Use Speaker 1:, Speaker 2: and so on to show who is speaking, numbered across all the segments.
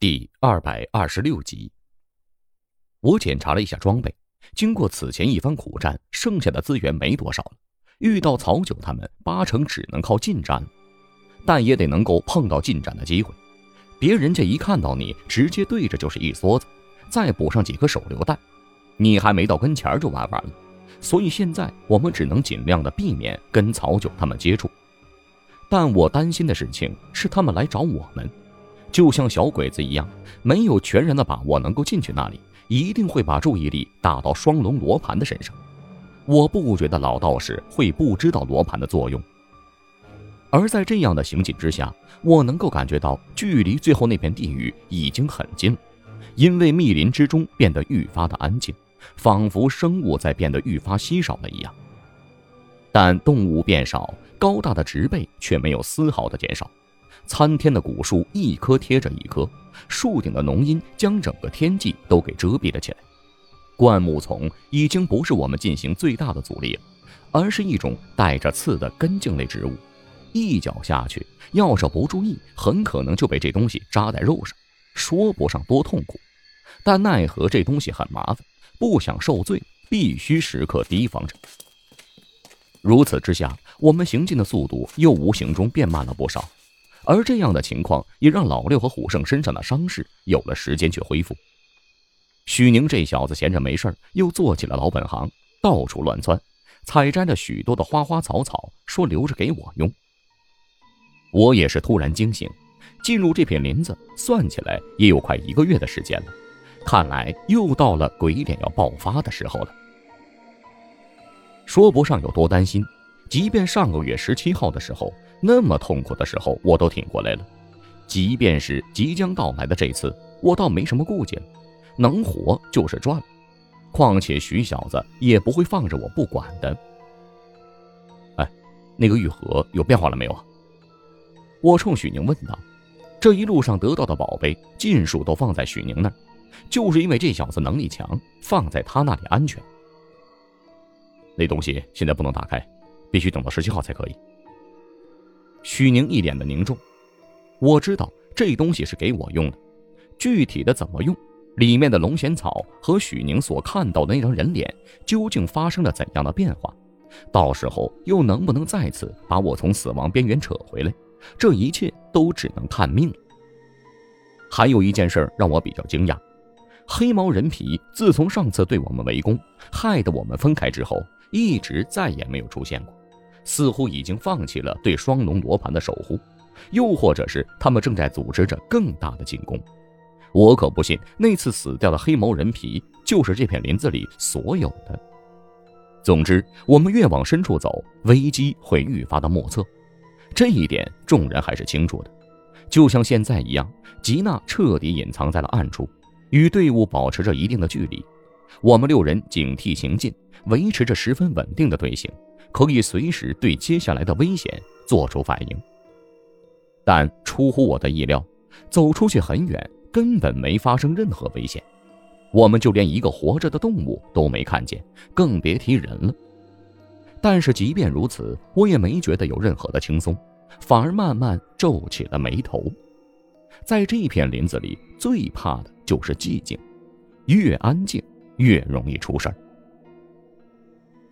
Speaker 1: 第二百二十六集，我检查了一下装备，经过此前一番苦战，剩下的资源没多少了。遇到曹九他们，八成只能靠近战，但也得能够碰到近战的机会。别人家一看到你，直接对着就是一梭子，再补上几颗手榴弹，你还没到跟前就完完了。所以现在我们只能尽量的避免跟曹九他们接触。但我担心的事情是，他们来找我们。就像小鬼子一样，没有全然的把握能够进去那里，一定会把注意力打到双龙罗盘的身上。我不觉得老道士会不知道罗盘的作用。而在这样的行进之下，我能够感觉到距离最后那片地域已经很近了，因为密林之中变得愈发的安静，仿佛生物在变得愈发稀少了一样。但动物变少，高大的植被却没有丝毫的减少。参天的古树一棵贴着一棵，树顶的浓荫将整个天际都给遮蔽了起来。灌木丛已经不是我们进行最大的阻力了，而是一种带着刺的根茎类植物，一脚下去，要是不注意，很可能就被这东西扎在肉上，说不上多痛苦，但奈何这东西很麻烦，不想受罪，必须时刻提防着。如此之下，我们行进的速度又无形中变慢了不少。而这样的情况也让老六和虎胜身上的伤势有了时间去恢复。许宁这小子闲着没事又做起了老本行，到处乱窜，采摘了许多的花花草草，说留着给我用。我也是突然惊醒，进入这片林子，算起来也有快一个月的时间了，看来又到了鬼脸要爆发的时候了。说不上有多担心，即便上个月十七号的时候。那么痛苦的时候，我都挺过来了。即便是即将到来的这次，我倒没什么顾忌了，能活就是赚了。况且徐小子也不会放着我不管的。哎，那个玉盒有变化了没有啊？我冲许宁问道。这一路上得到的宝贝，尽数都放在许宁那儿，就是因为这小子能力强，放在他那里安全。那东西现在不能打开，必须等到十七号才可以。许宁一脸的凝重，我知道这东西是给我用的，具体的怎么用，里面的龙涎草和许宁所看到的那张人脸究竟发生了怎样的变化，到时候又能不能再次把我从死亡边缘扯回来，这一切都只能看命了。还有一件事让我比较惊讶，黑毛人皮自从上次对我们围攻，害得我们分开之后，一直再也没有出现过。似乎已经放弃了对双龙罗盘的守护，又或者是他们正在组织着更大的进攻。我可不信那次死掉的黑毛人皮就是这片林子里所有的。总之，我们越往深处走，危机会愈发的莫测，这一点众人还是清楚的。就像现在一样，吉娜彻底隐藏在了暗处，与队伍保持着一定的距离。我们六人警惕行进，维持着十分稳定的队形。可以随时对接下来的危险做出反应，但出乎我的意料，走出去很远，根本没发生任何危险，我们就连一个活着的动物都没看见，更别提人了。但是即便如此，我也没觉得有任何的轻松，反而慢慢皱起了眉头。在这片林子里，最怕的就是寂静，越安静越容易出事儿。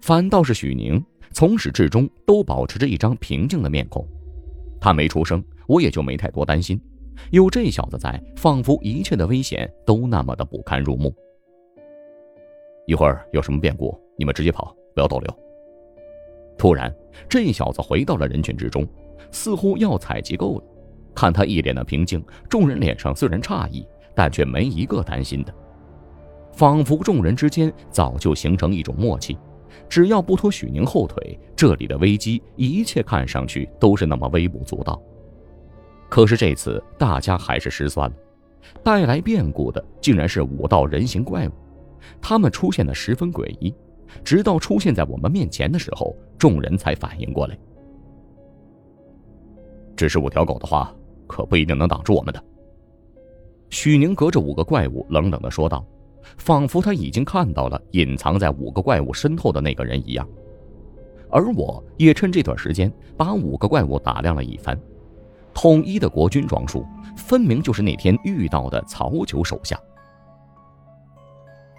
Speaker 1: 反倒是许宁。从始至终都保持着一张平静的面孔，他没出声，我也就没太多担心。有这小子在，仿佛一切的危险都那么的不堪入目。一会儿有什么变故，你们直接跑，不要逗留。突然，这小子回到了人群之中，似乎要采集够了。看他一脸的平静，众人脸上虽然诧异，但却没一个担心的，仿佛众人之间早就形成一种默契。只要不拖许宁后腿，这里的危机一切看上去都是那么微不足道。可是这次大家还是失算了，带来变故的竟然是五道人形怪物，他们出现的十分诡异，直到出现在我们面前的时候，众人才反应过来。只是五条狗的话，可不一定能挡住我们的。许宁隔着五个怪物冷冷的说道。仿佛他已经看到了隐藏在五个怪物身后的那个人一样，而我也趁这段时间把五个怪物打量了一番。统一的国军装束，分明就是那天遇到的曹九手下。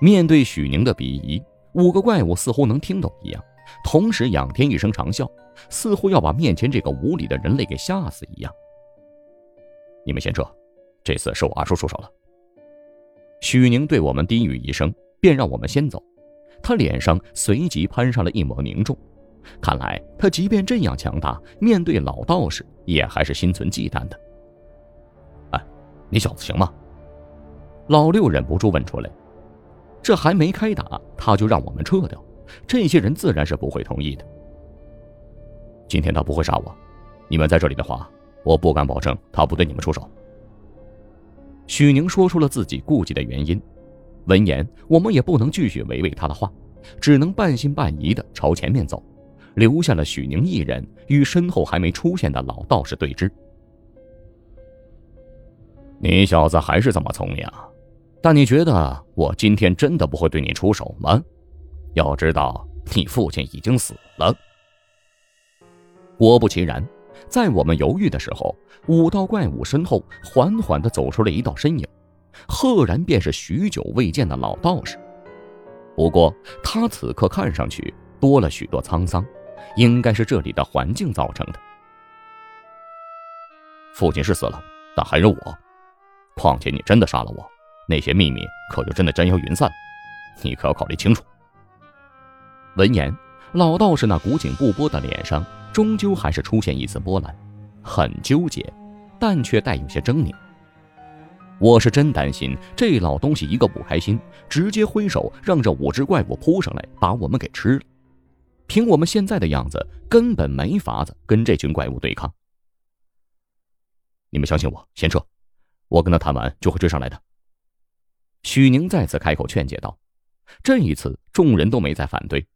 Speaker 1: 面对许宁的鄙夷，五个怪物似乎能听懂一样，同时仰天一声长啸，似乎要把面前这个无礼的人类给吓死一样。你们先撤，这次是我二叔出手了。许宁对我们低语一声，便让我们先走。他脸上随即攀上了一抹凝重，看来他即便这样强大，面对老道士也还是心存忌惮的。哎，你小子行吗？老六忍不住问出来。这还没开打，他就让我们撤掉，这些人自然是不会同意的。今天他不会杀我，你们在这里的话，我不敢保证他不对你们出手。许宁说出了自己顾忌的原因。闻言，我们也不能继续违背他的话，只能半信半疑的朝前面走，留下了许宁一人与身后还没出现的老道士对峙。你小子还是这么聪明，但你觉得我今天真的不会对你出手吗？要知道，你父亲已经死了。果不其然，在我们犹豫的时候，五道怪物身后缓缓的走出了一道身影。赫然便是许久未见的老道士，不过他此刻看上去多了许多沧桑，应该是这里的环境造成的。父亲是死了，但还有我。况且你真的杀了我，那些秘密可就真的烟消云散。你可要考虑清楚。闻言，老道士那古井不波的脸上终究还是出现一丝波澜，很纠结，但却带有些狰狞。我是真担心这老东西一个不开心，直接挥手让这五只怪物扑上来把我们给吃了。凭我们现在的样子，根本没法子跟这群怪物对抗。你们相信我，先撤，我跟他谈完就会追上来的。许宁再次开口劝解道。这一次，众人都没再反对。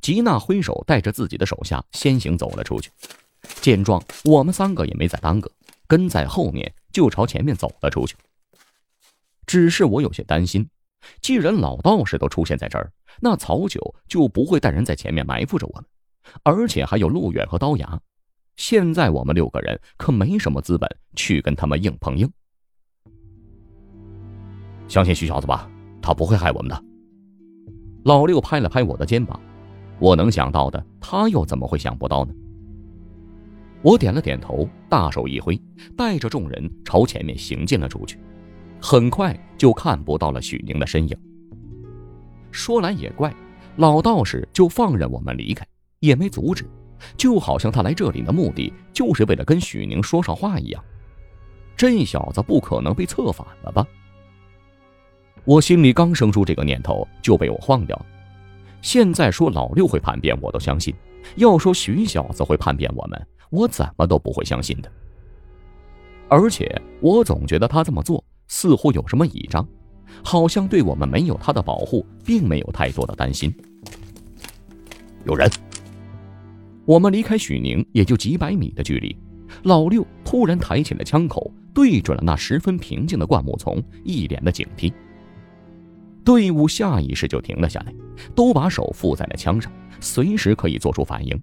Speaker 1: 吉娜挥手带着自己的手下先行走了出去。见状，我们三个也没再耽搁，跟在后面。就朝前面走了出去。只是我有些担心，既然老道士都出现在这儿，那曹九就不会带人在前面埋伏着我们，而且还有陆远和刀牙。现在我们六个人可没什么资本去跟他们硬碰硬。相信徐小子吧，他不会害我们的。老六拍了拍我的肩膀，我能想到的，他又怎么会想不到呢？我点了点头，大手一挥，带着众人朝前面行进了出去。很快就看不到了许宁的身影。说来也怪，老道士就放任我们离开，也没阻止，就好像他来这里的目的就是为了跟许宁说上话一样。这小子不可能被策反了吧？我心里刚生出这个念头，就被我晃掉了。现在说老六会叛变，我都相信；要说许小子会叛变，我们……我怎么都不会相信的，而且我总觉得他这么做似乎有什么倚仗，好像对我们没有他的保护，并没有太多的担心。有人，我们离开许宁也就几百米的距离，老六突然抬起了枪口，对准了那十分平静的灌木丛，一脸的警惕。队伍下意识就停了下来，都把手附在了枪上，随时可以做出反应。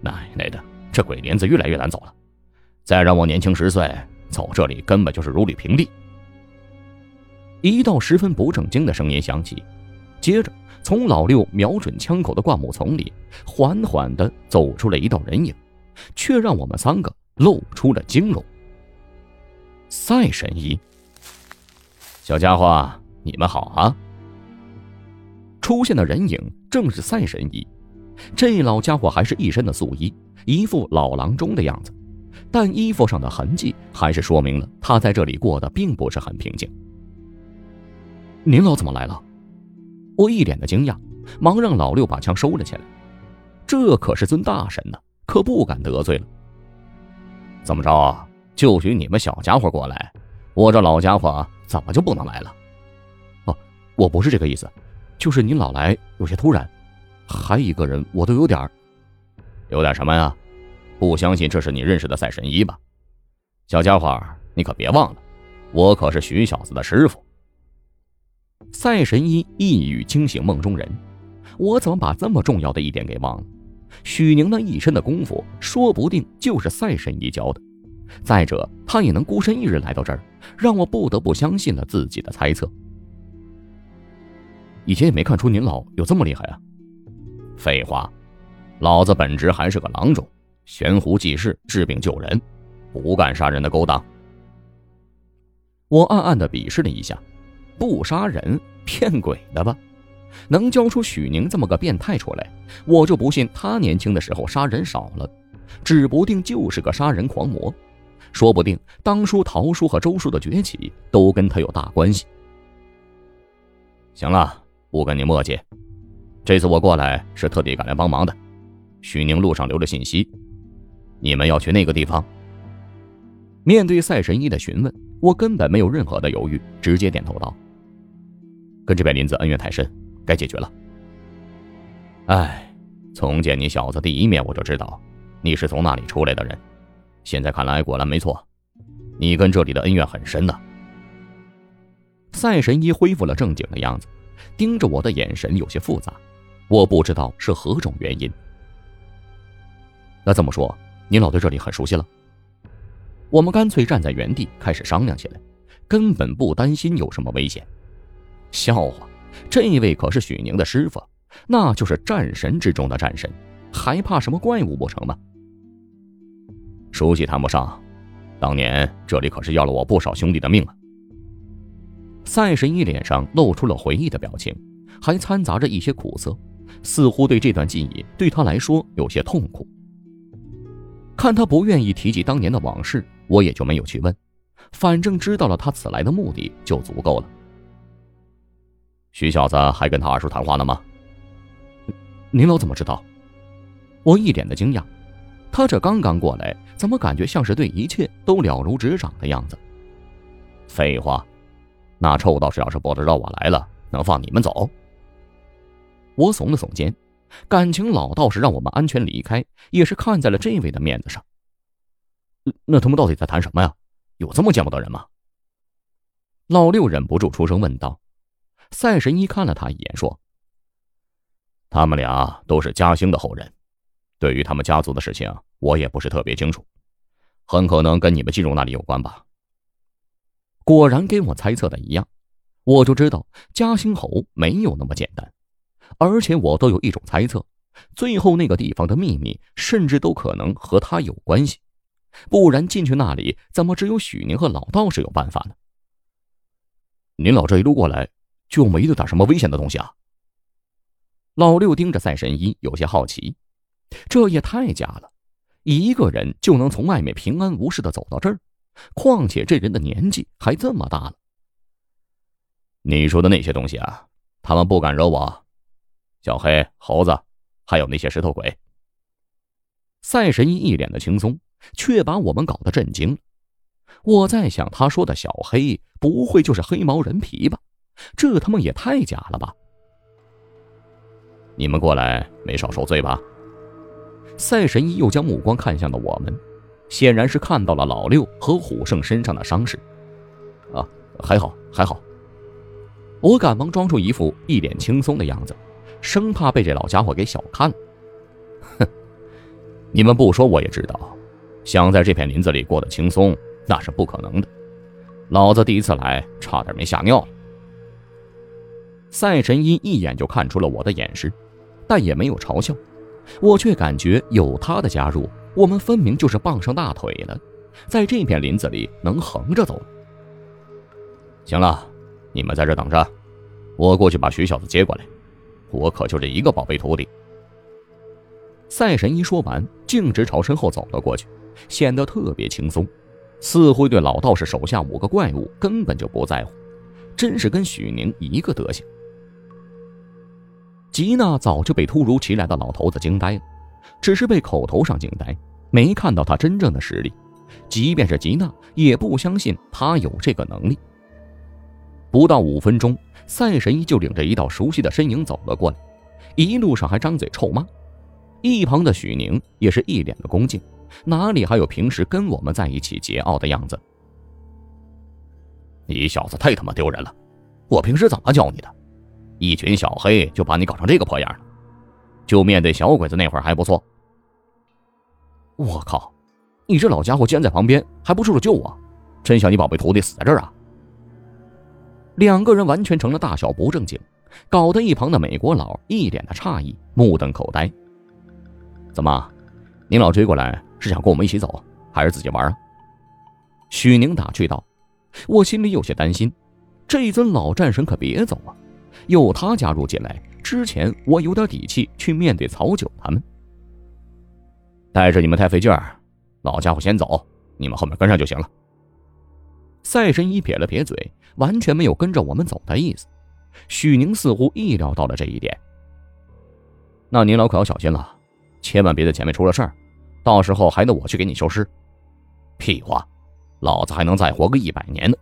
Speaker 1: 奶奶的，这鬼林子越来越难走了！再让我年轻十岁走这里，根本就是如履平地。一道十分不正经的声音响起，接着从老六瞄准枪口的灌木丛里，缓缓地走出了一道人影，却让我们三个露出了惊容。赛神医，小家伙，你们好啊！出现的人影正是赛神医。这老家伙还是一身的素衣，一副老郎中的样子，但衣服上的痕迹还是说明了他在这里过得并不是很平静。您老怎么来了？我一脸的惊讶，忙让老六把枪收了起来。这可是尊大神呢，可不敢得罪了。怎么着啊，就许你们小家伙过来，我这老家伙怎么就不能来了？哦，我不是这个意思，就是你老来有些突然。还一个人，我都有点儿，有点什么呀？不相信这是你认识的赛神医吧？小家伙，你可别忘了，我可是徐小子的师傅。赛神医一语惊醒梦中人，我怎么把这么重要的一点给忘了？许宁那一身的功夫，说不定就是赛神医教的。再者，他也能孤身一人来到这儿，让我不得不相信了自己的猜测。以前也没看出您老有这么厉害啊！
Speaker 2: 废话，老子本职还是个郎中，悬壶济世，治病救人，不干杀人的勾当。
Speaker 1: 我暗暗的鄙视了一下，不杀人骗鬼的吧？能教出许宁这么个变态出来，我就不信他年轻的时候杀人少了，指不定就是个杀人狂魔。说不定当初陶叔和周叔的崛起都跟他有大关系。
Speaker 2: 行了，不跟你墨迹。这次我过来是特地赶来帮忙的。许宁路上留了信息，你们要去那个地方。
Speaker 1: 面对赛神医的询问，我根本没有任何的犹豫，直接点头道：“跟这片林子恩怨太深。”该解决了。
Speaker 2: 哎，从见你小子第一面，我就知道你是从那里出来的人。现在看来，果然没错，你跟这里的恩怨很深呐。
Speaker 1: 赛神医恢复了正经的样子，盯着我的眼神有些复杂，我不知道是何种原因。那这么说，您老对这里很熟悉了？我们干脆站在原地开始商量起来，根本不担心有什么危险。笑话！这位可是许宁的师傅，那就是战神之中的战神，还怕什么怪物不成吗？
Speaker 2: 熟悉谈不上，当年这里可是要了我不少兄弟的命啊。
Speaker 1: 赛神医脸上露出了回忆的表情，还掺杂着一些苦涩，似乎对这段记忆对他来说有些痛苦。看他不愿意提起当年的往事，我也就没有去问，反正知道了他此来的目的就足够了。
Speaker 2: 徐小子还跟他二叔谈话呢吗？
Speaker 1: 您老怎么知道？我一脸的惊讶，他这刚刚过来，怎么感觉像是对一切都了如指掌的样子？
Speaker 2: 废话，那臭道士要是不知道我来了，能放你们走？
Speaker 1: 我耸了耸肩，感情老道士让我们安全离开，也是看在了这位的面子上。
Speaker 2: 那他们到底在谈什么呀？有这么见不得人吗？
Speaker 1: 老六忍不住出声问道。赛神医看了他一眼，说：“
Speaker 2: 他们俩都是嘉兴的后人，对于他们家族的事情，我也不是特别清楚，很可能跟你们进入那里有关吧。”
Speaker 1: 果然跟我猜测的一样，我就知道嘉兴侯没有那么简单，而且我都有一种猜测，最后那个地方的秘密甚至都可能和他有关系，不然进去那里怎么只有许宁和老道士有办法呢？
Speaker 2: 您老这一路过来。就没得点什么危险的东西啊！
Speaker 1: 老六盯着赛神医，有些好奇，这也太假了，一个人就能从外面平安无事的走到这儿，况且这人的年纪还这么大了。
Speaker 2: 你说的那些东西啊，他们不敢惹我，小黑、猴子，还有那些石头鬼。
Speaker 1: 赛神医一脸的轻松，却把我们搞得震惊。我在想，他说的小黑，不会就是黑毛人皮吧？这他妈也太假了吧！
Speaker 2: 你们过来没少受罪吧？
Speaker 1: 赛神医又将目光看向了我们，显然是看到了老六和虎胜身上的伤势。
Speaker 2: 啊，还好还好。
Speaker 1: 我赶忙装出一副一脸轻松的样子，生怕被这老家伙给小看了。
Speaker 2: 哼，你们不说我也知道，想在这片林子里过得轻松那是不可能的。老子第一次来，差点没吓尿了。
Speaker 1: 赛神医一眼就看出了我的掩饰，但也没有嘲笑，我却感觉有他的加入，我们分明就是傍上大腿了，在这片林子里能横着走。
Speaker 2: 行了，你们在这等着，我过去把徐小子接过来，我可就这一个宝贝徒弟。
Speaker 1: 赛神医说完，径直朝身后走了过去，显得特别轻松，似乎对老道士手下五个怪物根本就不在乎，真是跟许宁一个德行。吉娜早就被突如其来的老头子惊呆了，只是被口头上惊呆，没看到他真正的实力。即便是吉娜，也不相信他有这个能力。不到五分钟，赛神医就领着一道熟悉的身影走了过来，一路上还张嘴臭骂。一旁的许宁也是一脸的恭敬，哪里还有平时跟我们在一起桀骜的样子？
Speaker 2: 你小子太他妈丢人了！我平时怎么教你的？一群小黑就把你搞成这个破样了，就面对小鬼子那会儿还不错。
Speaker 1: 我靠，
Speaker 2: 你这老家伙竟然在旁边，还不出手救我！真想你宝贝徒弟死在这儿啊！
Speaker 1: 两个人完全成了大小不正经，搞得一旁的美国佬一脸的诧异，目瞪口呆。
Speaker 2: 怎么，您老追过来是想跟我们一起走，还是自己玩啊？
Speaker 1: 许宁打趣道。我心里有些担心，这尊老战神可别走啊！有他加入进来，之前我有点底气去面对曹九他们。
Speaker 2: 带着你们太费劲儿，老家伙先走，你们后面跟上就行了。
Speaker 1: 赛神医撇了撇嘴，完全没有跟着我们走的意思。许宁似乎意料到了这一点。
Speaker 2: 那您老可要小心了，千万别在前面出了事儿，到时候还得我去给你收尸。屁话，老子还能再活个一百年呢，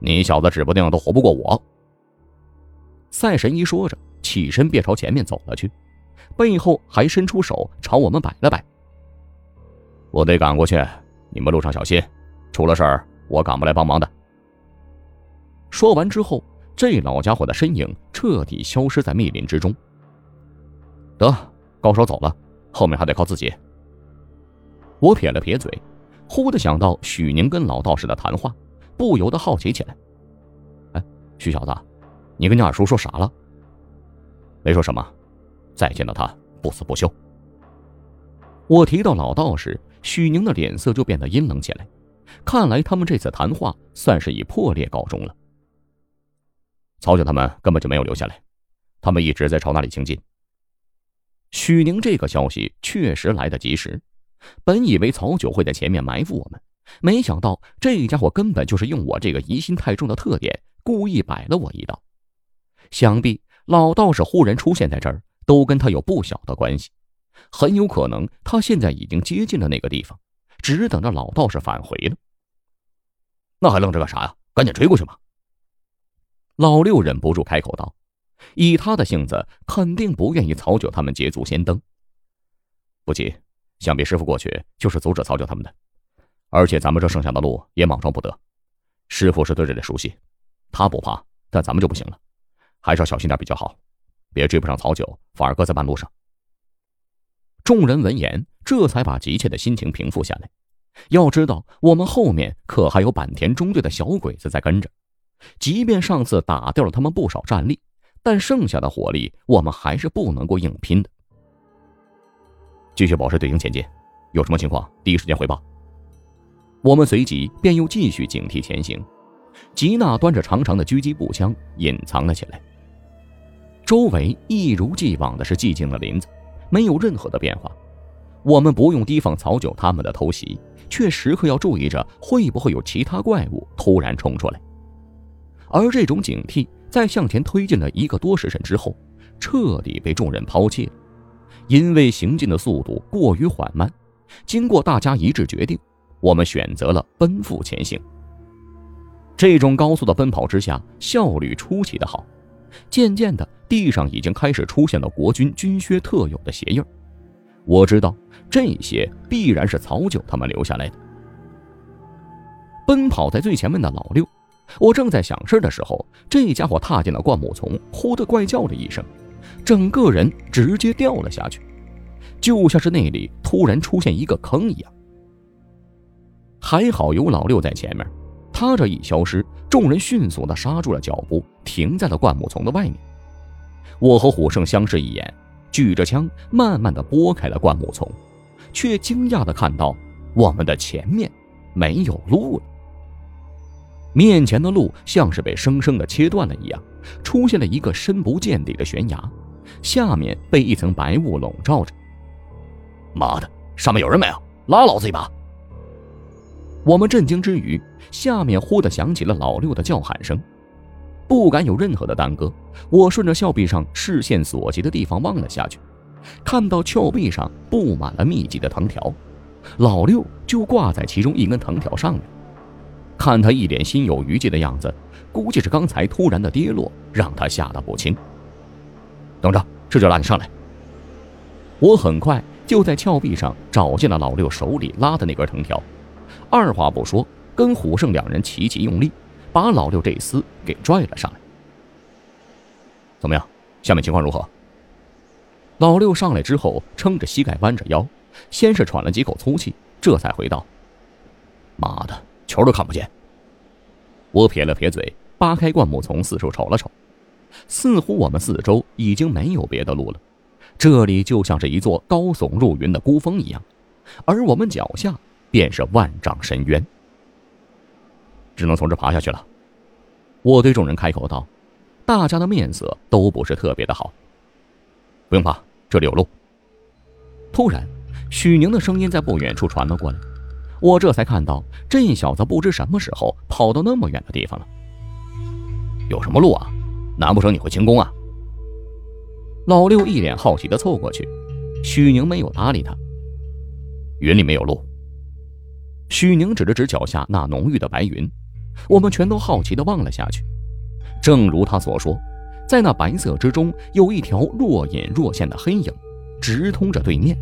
Speaker 2: 你小子指不定都活不过我。
Speaker 1: 赛神医说着，起身便朝前面走了去，背后还伸出手朝我们摆了摆。
Speaker 2: 我得赶过去，你们路上小心，出了事儿。我赶不来帮忙的。
Speaker 1: 说完之后，这老家伙的身影彻底消失在密林之中。
Speaker 2: 得，高手走了，后面还得靠自己。
Speaker 1: 我撇了撇嘴，忽的想到许宁跟老道士的谈话，不由得好奇起来。
Speaker 2: 哎，许小子，你跟你二叔说啥了？没说什么，再见到他不死不休。
Speaker 1: 我提到老道士，许宁的脸色就变得阴冷起来。看来他们这次谈话算是以破裂告终了。
Speaker 2: 曹九他们根本就没有留下来，他们一直在朝那里行进。
Speaker 1: 许宁这个消息确实来得及时，本以为曹九会在前面埋伏我们，没想到这家伙根本就是用我这个疑心太重的特点，故意摆了我一道。想必老道士忽然出现在这儿，都跟他有不小的关系，很有可能他现在已经接近了那个地方。只等着老道士返回了。
Speaker 2: 那还愣着干啥呀？赶紧追过去嘛！
Speaker 1: 老六忍不住开口道：“以他的性子，肯定不愿意曹九他们捷足先登。
Speaker 2: 不急，想必师傅过去就是阻止曹九他们的。而且咱们这剩下的路也莽撞不得。师傅是对这里熟悉，他不怕，但咱们就不行了，还是要小心点比较好，别追不上曹九，反而搁在半路上。”
Speaker 1: 众人闻言，这才把急切的心情平复下来。要知道，我们后面可还有坂田中队的小鬼子在跟着。即便上次打掉了他们不少战力，但剩下的火力，我们还是不能够硬拼的。
Speaker 2: 继续保持队形前进，有什么情况第一时间汇报。
Speaker 1: 我们随即便又继续警惕前行。吉娜端着长长的狙击步枪隐藏了起来。周围一如既往的是寂静的林子。没有任何的变化，我们不用提防曹九他们的偷袭，却时刻要注意着会不会有其他怪物突然冲出来。而这种警惕在向前推进了一个多时辰之后，彻底被众人抛弃了，因为行进的速度过于缓慢。经过大家一致决定，我们选择了奔赴前行。这种高速的奔跑之下，效率出奇的好。渐渐的，地上已经开始出现了国军军靴特有的鞋印我知道这些必然是曹九他们留下来的。奔跑在最前面的老六，我正在想事的时候，这家伙踏进了灌木丛，忽的怪叫了一声，整个人直接掉了下去，就像是那里突然出现一个坑一样。还好有老六在前面。他这一消失，众人迅速地刹住了脚步，停在了灌木丛的外面。我和虎胜相视一眼，举着枪，慢慢地拨开了灌木丛，却惊讶地看到我们的前面没有路了。面前的路像是被生生的切断了一样，出现了一个深不见底的悬崖，下面被一层白雾笼罩着。
Speaker 2: 妈的，上面有人没有？拉老子一把！
Speaker 1: 我们震惊之余，下面忽地响起了老六的叫喊声，不敢有任何的耽搁。我顺着峭壁上视线所及的地方望了下去，看到峭壁上布满了密集的藤条，老六就挂在其中一根藤条上面。看他一脸心有余悸的样子，估计是刚才突然的跌落让他吓得不轻。
Speaker 2: 等着，这就拉你上来。
Speaker 1: 我很快就在峭壁上找见了老六手里拉的那根藤条。二话不说，跟虎胜两人齐齐用力，把老六这厮给拽了上来。
Speaker 2: 怎么样？下面情况如何？
Speaker 1: 老六上来之后，撑着膝盖，弯着腰，先是喘了几口粗气，
Speaker 2: 这才回道：“妈的，球都看不见。”我撇了撇嘴，扒开灌木丛，四处瞅了瞅，似乎我们四周已经没有别的路了，这里就像是一座高耸入云的孤峰一样，而我们脚下便是万丈深渊，只能从这爬下去了。我对众人开口道，大家的面色都不是特别的好。不用怕，这里有路。突然，许宁的声音在不远处传了过来。我这才看到，这小子不知什么时候跑到那么远的地方了。有什么路啊？难不成你会轻功啊？老六一脸好奇的凑过去，许宁没有搭理他。云里没有路。许宁指了指脚下那浓郁的白云，我们全都好奇的望了下去。正如他所说，在那白色之中有一条若隐若现的黑影，直通着对面，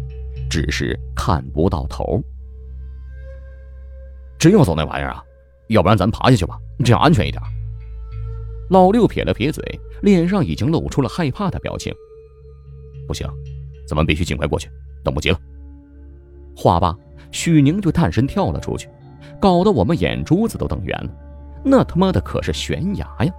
Speaker 2: 只是看不到头。真要走那玩意儿啊？要不然咱爬下去吧，这样安全一点。老六撇了撇嘴，脸上已经露出了害怕的表情。不行，咱们必须尽快过去，等不及了。话罢，许宁就探身跳了出去，搞得我们眼珠子都瞪圆了。那他妈的可是悬崖呀！